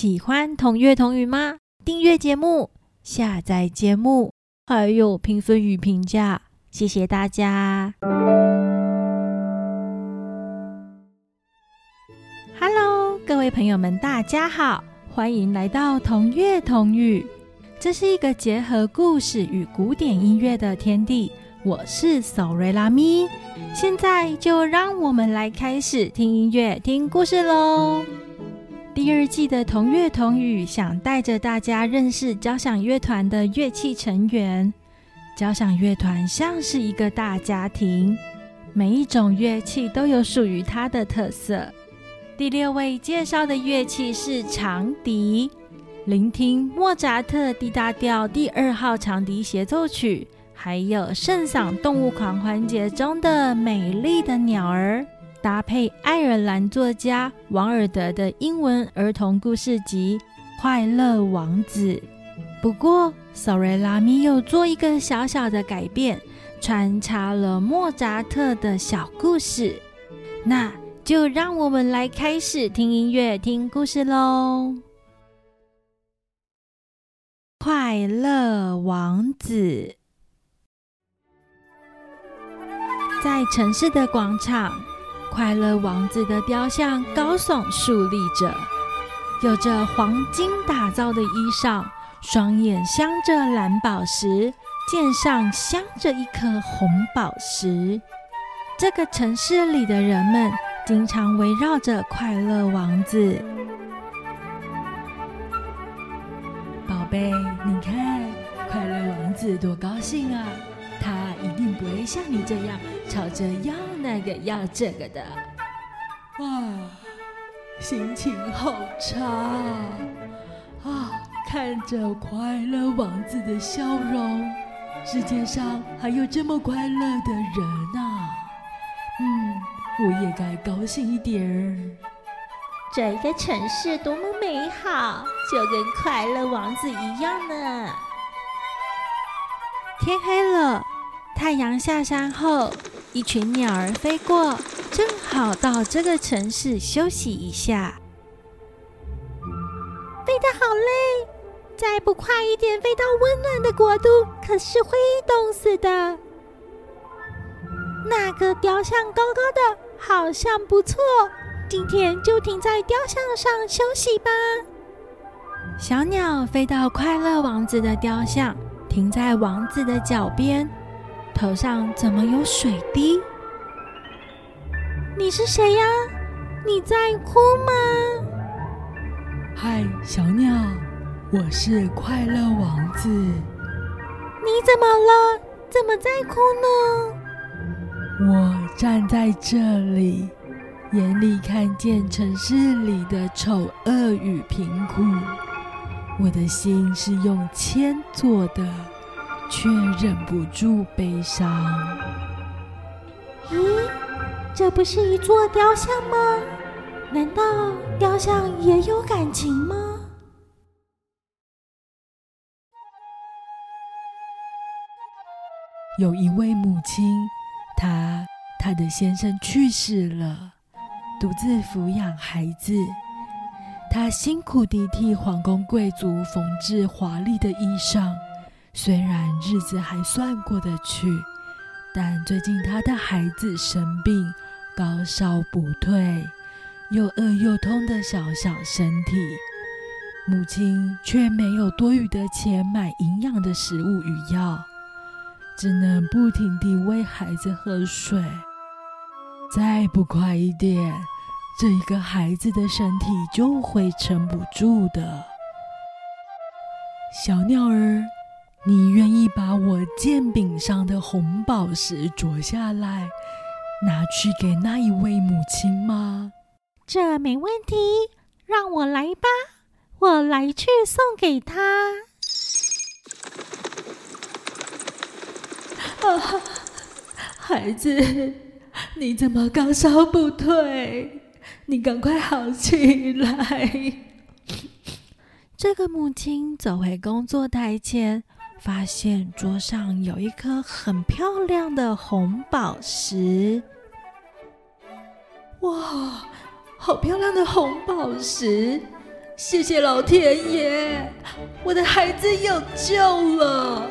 喜欢同乐同语吗？订阅节目，下载节目，还有评分与评价，谢谢大家。Hello，各位朋友们，大家好，欢迎来到同乐同语。这是一个结合故事与古典音乐的天地。我是索瑞拉咪，现在就让我们来开始听音乐、听故事喽。第二季的同乐同语，想带着大家认识交响乐团的乐器成员。交响乐团像是一个大家庭，每一种乐器都有属于它的特色。第六位介绍的乐器是长笛，聆听莫扎特 D 大调第二号长笛协奏曲，还有圣桑动物狂欢节中的美丽的鸟儿。搭配爱尔兰作家王尔德的英文儿童故事集《快乐王子》，不过 Sorry 拉米又做一个小小的改变，穿插了莫扎特的小故事。那就让我们来开始听音乐、听故事喽！《快乐王子》在城市的广场。快乐王子的雕像高耸竖立着，有着黄金打造的衣裳，双眼镶着蓝宝石，剑上镶着一颗红宝石。这个城市里的人们经常围绕着快乐王子。宝贝，你看，快乐王子多高兴啊！他一定不会像你这样吵着要那个要这个的。啊，心情好差啊！看着快乐王子的笑容，世界上还有这么快乐的人啊！嗯，我也该高兴一点儿。这个城市多么美好，就跟快乐王子一样呢。天黑了，太阳下山后，一群鸟儿飞过，正好到这个城市休息一下。飞得好累，再不快一点飞到温暖的国度，可是会冻死的。那个雕像高高的，好像不错，今天就停在雕像上休息吧。小鸟飞到快乐王子的雕像。停在王子的脚边，头上怎么有水滴？你是谁呀？你在哭吗？嗨，小鸟，我是快乐王子。你怎么了？怎么在哭呢？我站在这里，眼里看见城市里的丑恶与贫苦。我的心是用铅做的，却忍不住悲伤。咦，这不是一座雕像吗？难道雕像也有感情吗？有一位母亲，她她的先生去世了，独自抚养孩子。她辛苦地替皇宫贵族缝制华丽的衣裳，虽然日子还算过得去，但最近他的孩子生病，高烧不退，又饿又痛的小小身体，母亲却没有多余的钱买营养的食物与药，只能不停地喂孩子喝水。再不快一点！这一个孩子的身体就会撑不住的。小鸟儿，你愿意把我剑柄上的红宝石啄下来，拿去给那一位母亲吗？这没问题，让我来吧，我来去送给她。啊，孩子，你怎么高烧不退？你赶快好起来！这个母亲走回工作台前，发现桌上有一颗很漂亮的红宝石。哇，好漂亮的红宝石！谢谢老天爷，我的孩子有救了。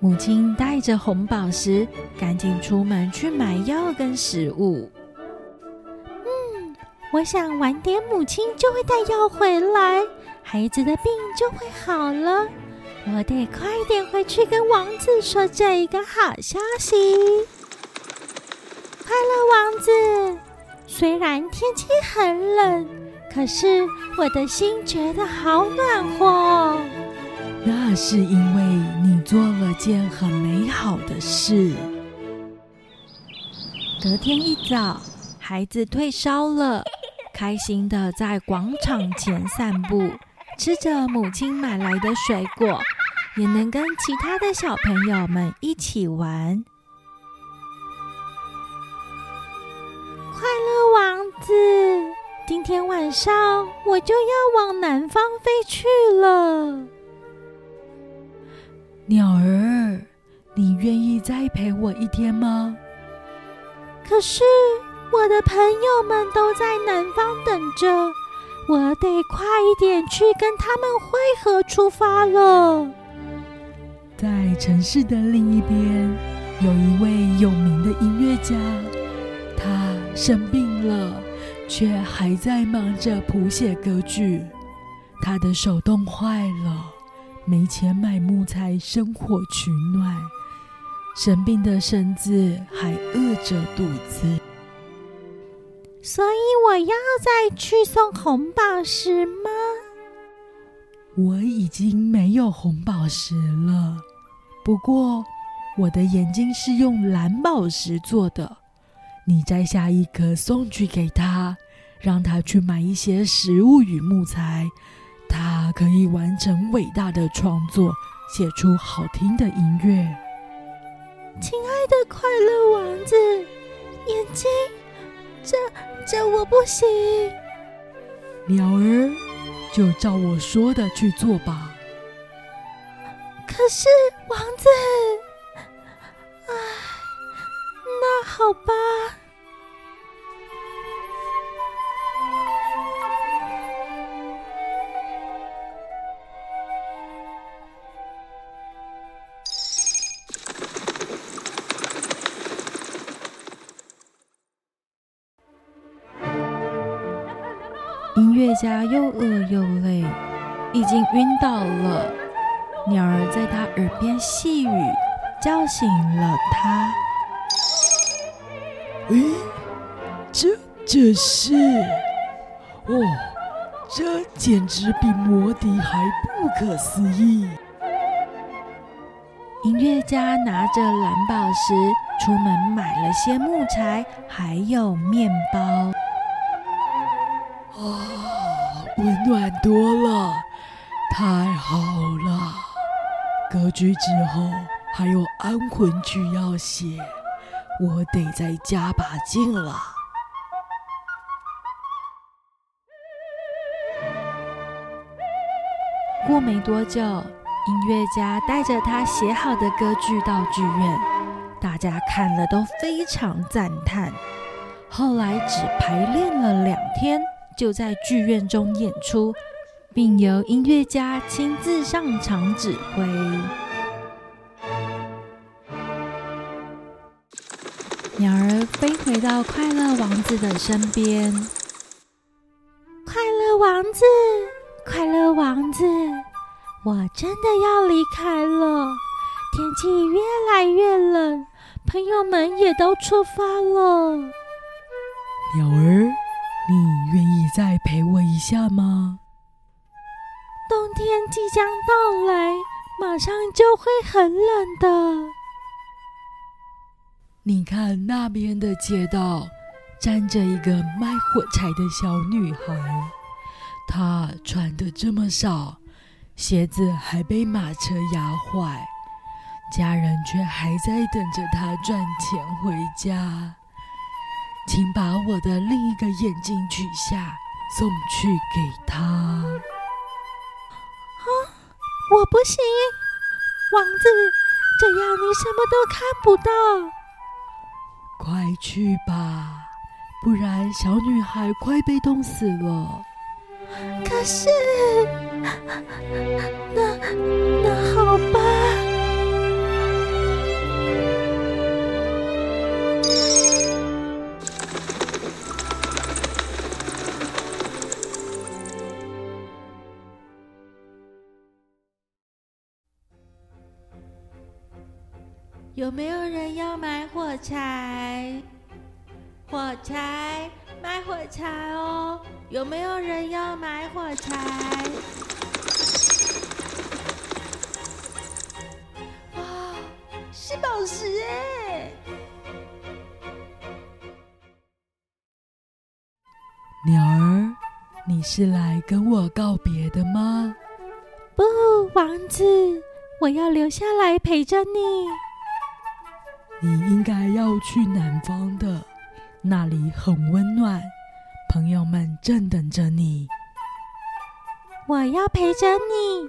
母亲带着红宝石，赶紧出门去买药跟食物。嗯，我想晚点母亲就会带药回来，孩子的病就会好了。我得快点回去跟王子说这一个好消息。快乐王子，虽然天气很冷，可是我的心觉得好暖和。那是因为你做了件很美好的事。隔天一早，孩子退烧了，开心的在广场前散步，吃着母亲买来的水果，也能跟其他的小朋友们一起玩。快乐王子，今天晚上我就要往南方飞去了。鸟儿，你愿意再陪我一天吗？可是我的朋友们都在南方等着，我得快一点去跟他们会合出发了。在城市的另一边，有一位有名的音乐家，他生病了，却还在忙着谱写歌剧。他的手冻坏了。没钱买木材生火取暖，生病的身子还饿着肚子，所以我要再去送红宝石吗？我已经没有红宝石了，不过我的眼睛是用蓝宝石做的。你摘下一颗送去给他，让他去买一些食物与木材。他可以完成伟大的创作，写出好听的音乐。亲爱的快乐王子，眼睛，这这我不行。鸟儿，就照我说的去做吧。可是王子，唉，那好吧。家又饿又累，已经晕倒了。鸟儿在他耳边细语，叫醒了他。诶，这这是……哦，这简直比魔笛还不可思议！音乐家拿着蓝宝石出门买了些木材，还有面包。啊，温暖多了，太好了！歌剧之后还有安魂曲要写，我得再加把劲了。过没多久，音乐家带着他写好的歌剧到剧院，大家看了都非常赞叹。后来只排练了两天。就在剧院中演出，并由音乐家亲自上场指挥。鸟儿飞回到快乐王子的身边。快乐王子，快乐王子，我真的要离开了。天气越来越冷，朋友们也都出发了。鸟儿。你愿意再陪我一下吗？冬天即将到来，马上就会很冷的。你看那边的街道，站着一个卖火柴的小女孩，她穿的这么少，鞋子还被马车压坏，家人却还在等着她赚钱回家。请把我的另一个眼睛取下，送去给他。啊，我不行，王子，这样你什么都看不到。快去吧，不然小女孩快被冻死了。可是，那那好吧。有没有人要买火柴？火柴，买火柴哦！有没有人要买火柴？哇，是宝石哎！鸟儿，你是来跟我告别的吗？不，王子，我要留下来陪着你。你应该要去南方的，那里很温暖，朋友们正等着你。我要陪着你，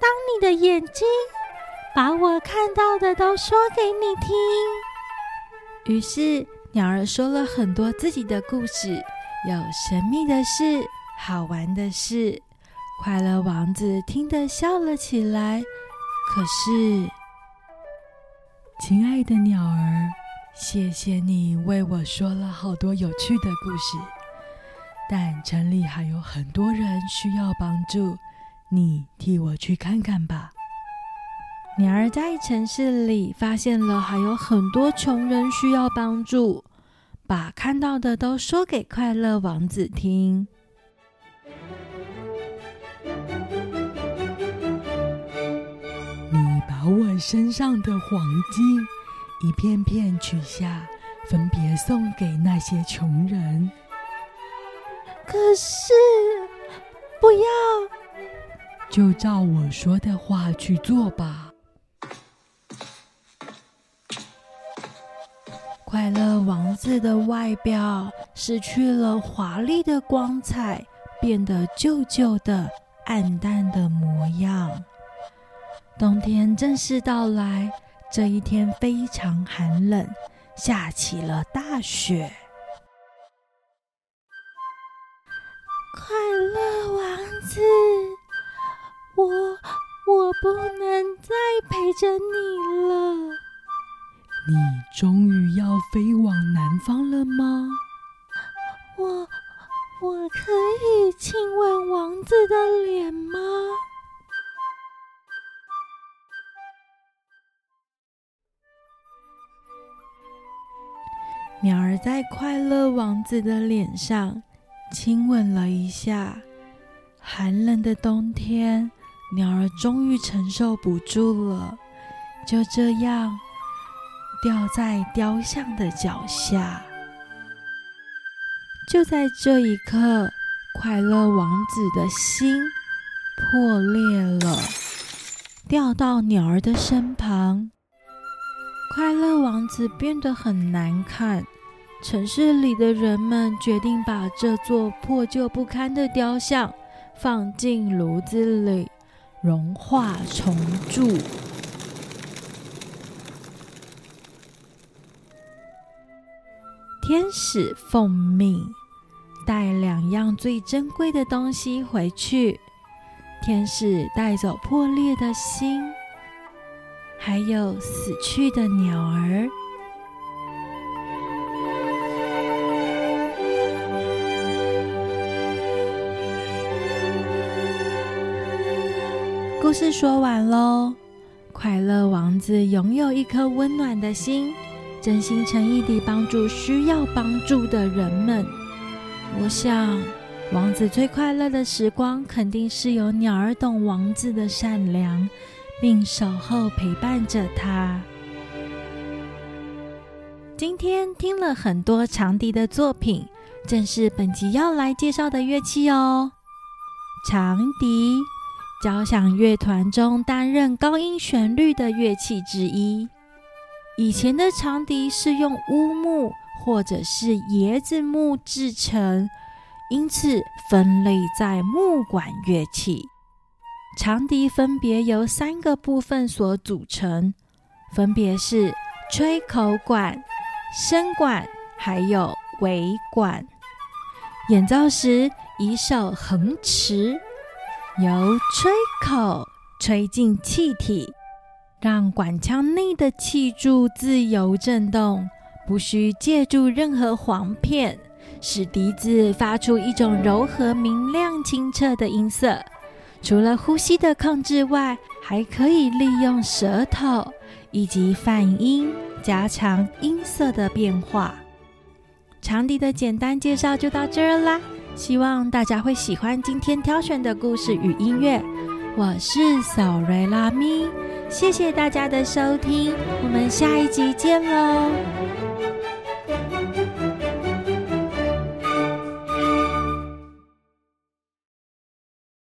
当你的眼睛，把我看到的都说给你听。于是，鸟儿说了很多自己的故事，有神秘的事，好玩的事。快乐王子听得笑了起来。可是。亲爱的鸟儿，谢谢你为我说了好多有趣的故事。但城里还有很多人需要帮助，你替我去看看吧。鸟儿在城市里发现了还有很多穷人需要帮助，把看到的都说给快乐王子听。我身上的黄金一片片取下，分别送给那些穷人。可是，不要，就照我说的话去做吧。快乐王子的外表失去了华丽的光彩，变得旧旧的、暗淡的模样。冬天正式到来，这一天非常寒冷，下起了大雪。快乐王子，我我不能再陪着你了。你终于要飞往南方了吗？我我可以亲吻王子的脸吗？鸟儿在快乐王子的脸上亲吻了一下。寒冷的冬天，鸟儿终于承受不住了，就这样掉在雕像的脚下。就在这一刻，快乐王子的心破裂了，掉到鸟儿的身旁。快乐王子变得很难看，城市里的人们决定把这座破旧不堪的雕像放进炉子里融化重铸。天使奉命带两样最珍贵的东西回去，天使带走破裂的心。还有死去的鸟儿。故事说完喽。快乐王子拥有一颗温暖的心，真心诚意地帮助需要帮助的人们。我想，王子最快乐的时光，肯定是有鸟儿懂王子的善良。并守候陪伴着他。今天听了很多长笛的作品，正是本集要来介绍的乐器哦。长笛，交响乐团中担任高音旋律的乐器之一。以前的长笛是用乌木或者是椰子木制成，因此分类在木管乐器。长笛分别由三个部分所组成，分别是吹口管、声管还有尾管。演奏时以手横持，由吹口吹进气体，让管腔内的气柱自由震动，不需借助任何簧片，使笛子发出一种柔和、明亮、清澈的音色。除了呼吸的控制外，还可以利用舌头以及泛音加强音色的变化。长笛的简单介绍就到这儿啦，希望大家会喜欢今天挑选的故事与音乐。我是索瑞拉咪，谢谢大家的收听，我们下一集见喽。